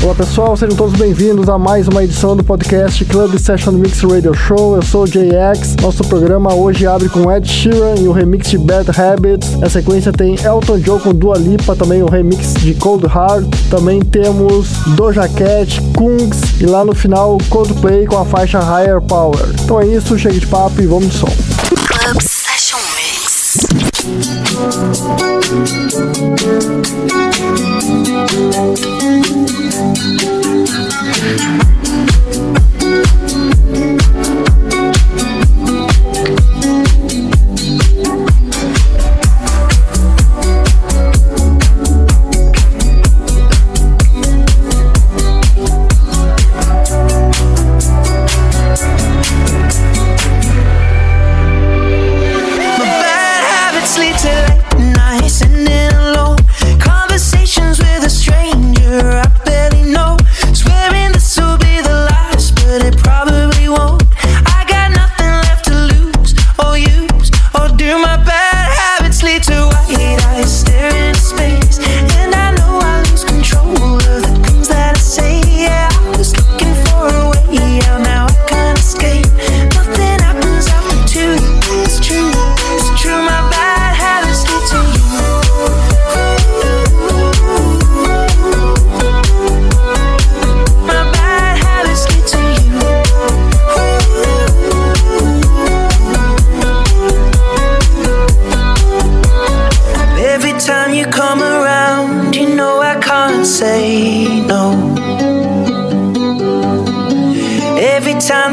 Olá pessoal, sejam todos bem-vindos a mais uma edição do podcast Club Session Mix Radio Show. Eu sou o JX. Nosso programa hoje abre com Ed Sheeran e o remix de Bad Habits. A sequência tem Elton John com Dua Lipa, também o remix de Cold Heart. Também temos Doja Cat, Kungs e lá no final Coldplay com a faixa Higher Power. Então é isso, chega de papo e vamos de som.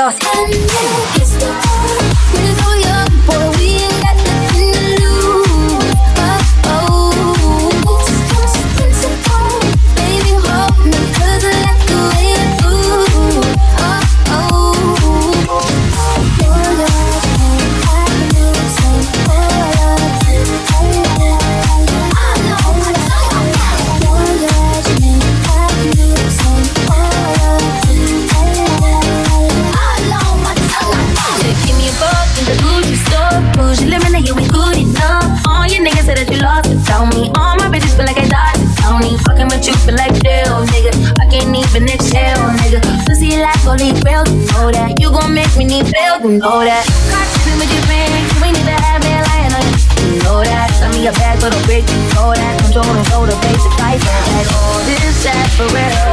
lost. know that. Too many friends, you ain't even had me lying on you. You know that. Send me a bag for the break, you know that. Control and go to face the price. Like all this sad for real.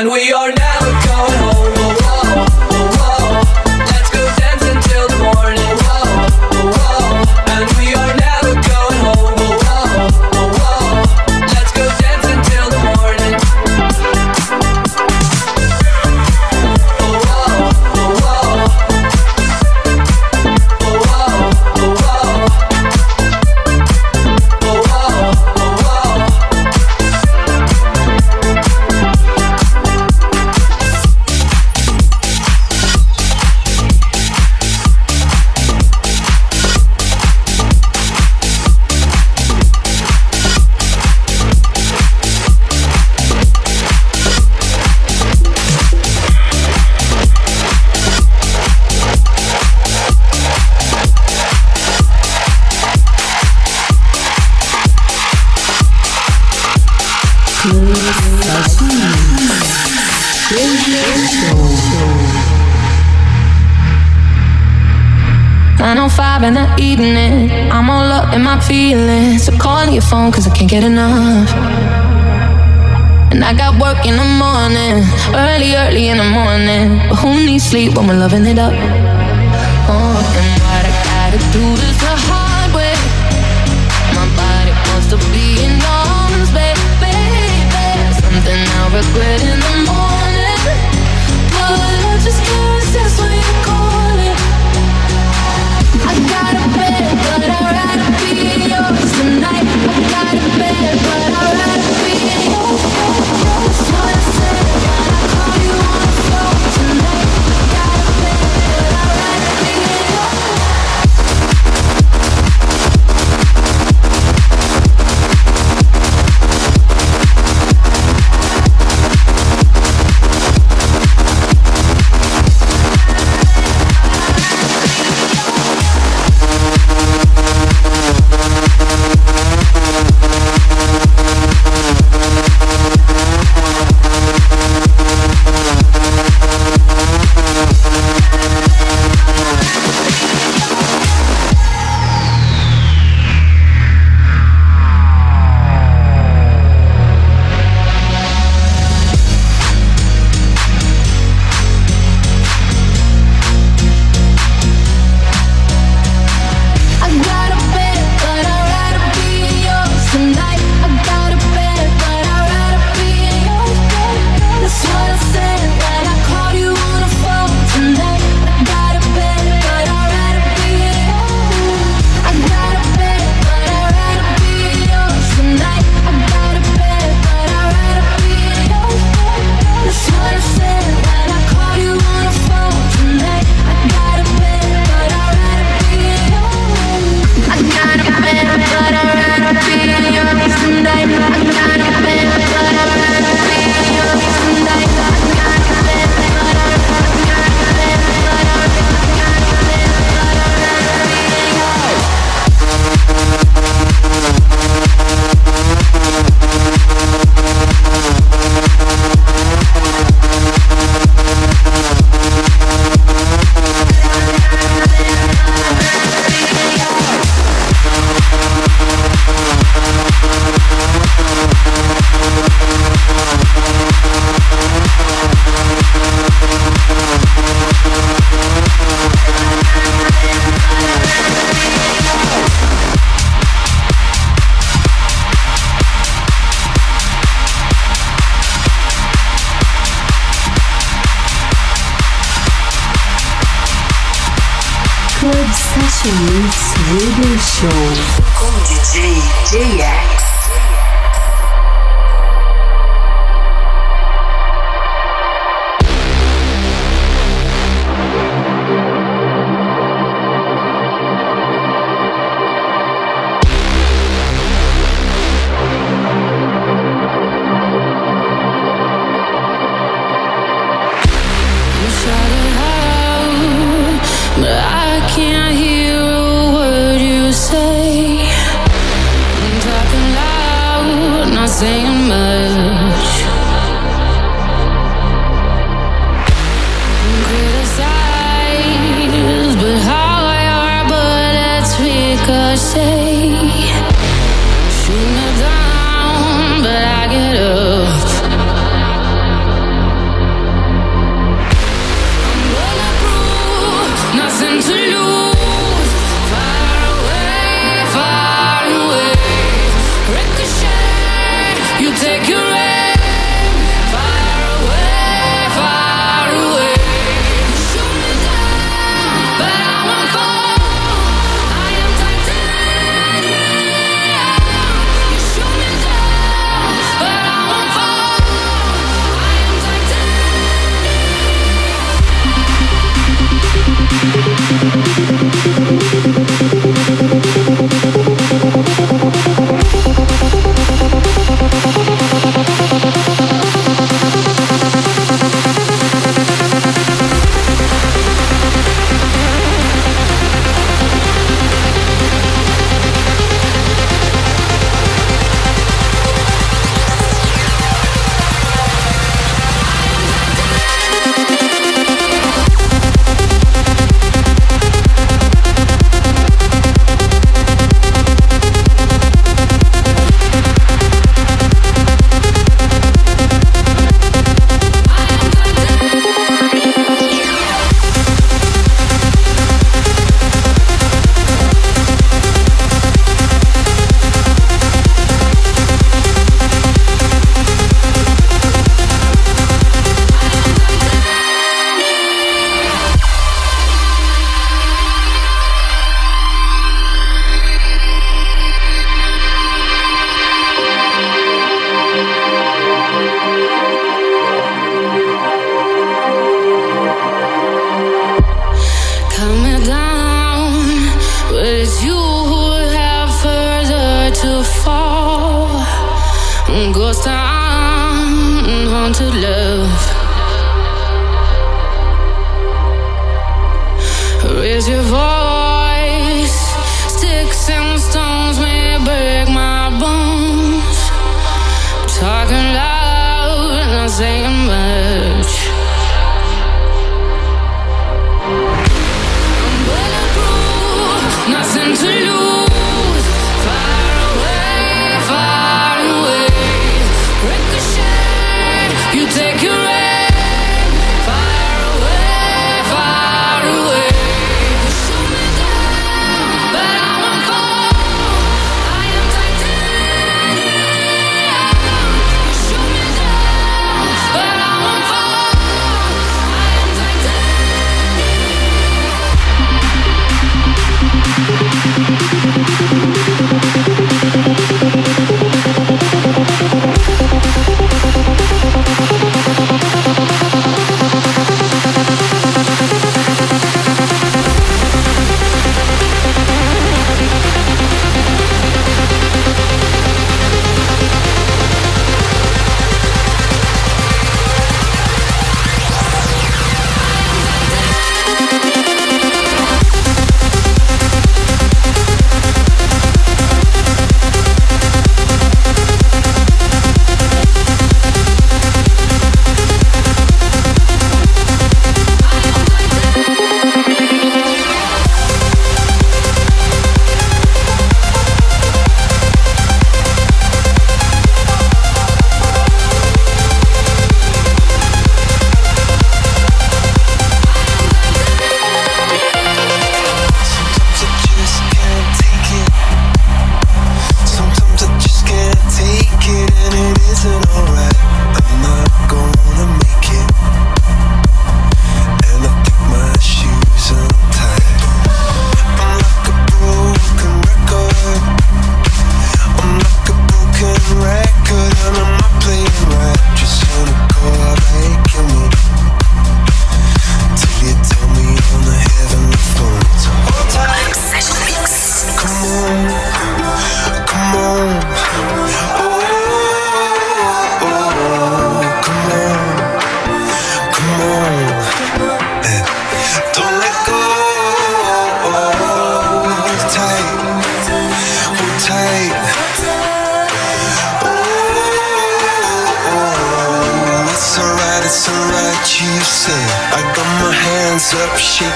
and we are 905 in the evening. I'm all up in my feelings. So call your phone, cause I can't get enough. And I got work in the morning, early, early in the morning. But who needs sleep when we're loving it up? Oh, and what I gotta do this the hard way. My body wants to be in arms, baby. baby. Something I'll regret in the morning. Mix Radio Show com DJ JX. saying much. nothing to lose.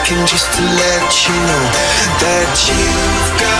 just to let you know that you've got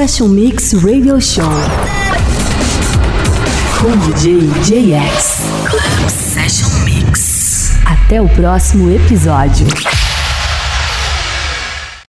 Session Mix Radio Show com DJ JX. Club Session Mix. Até o próximo episódio.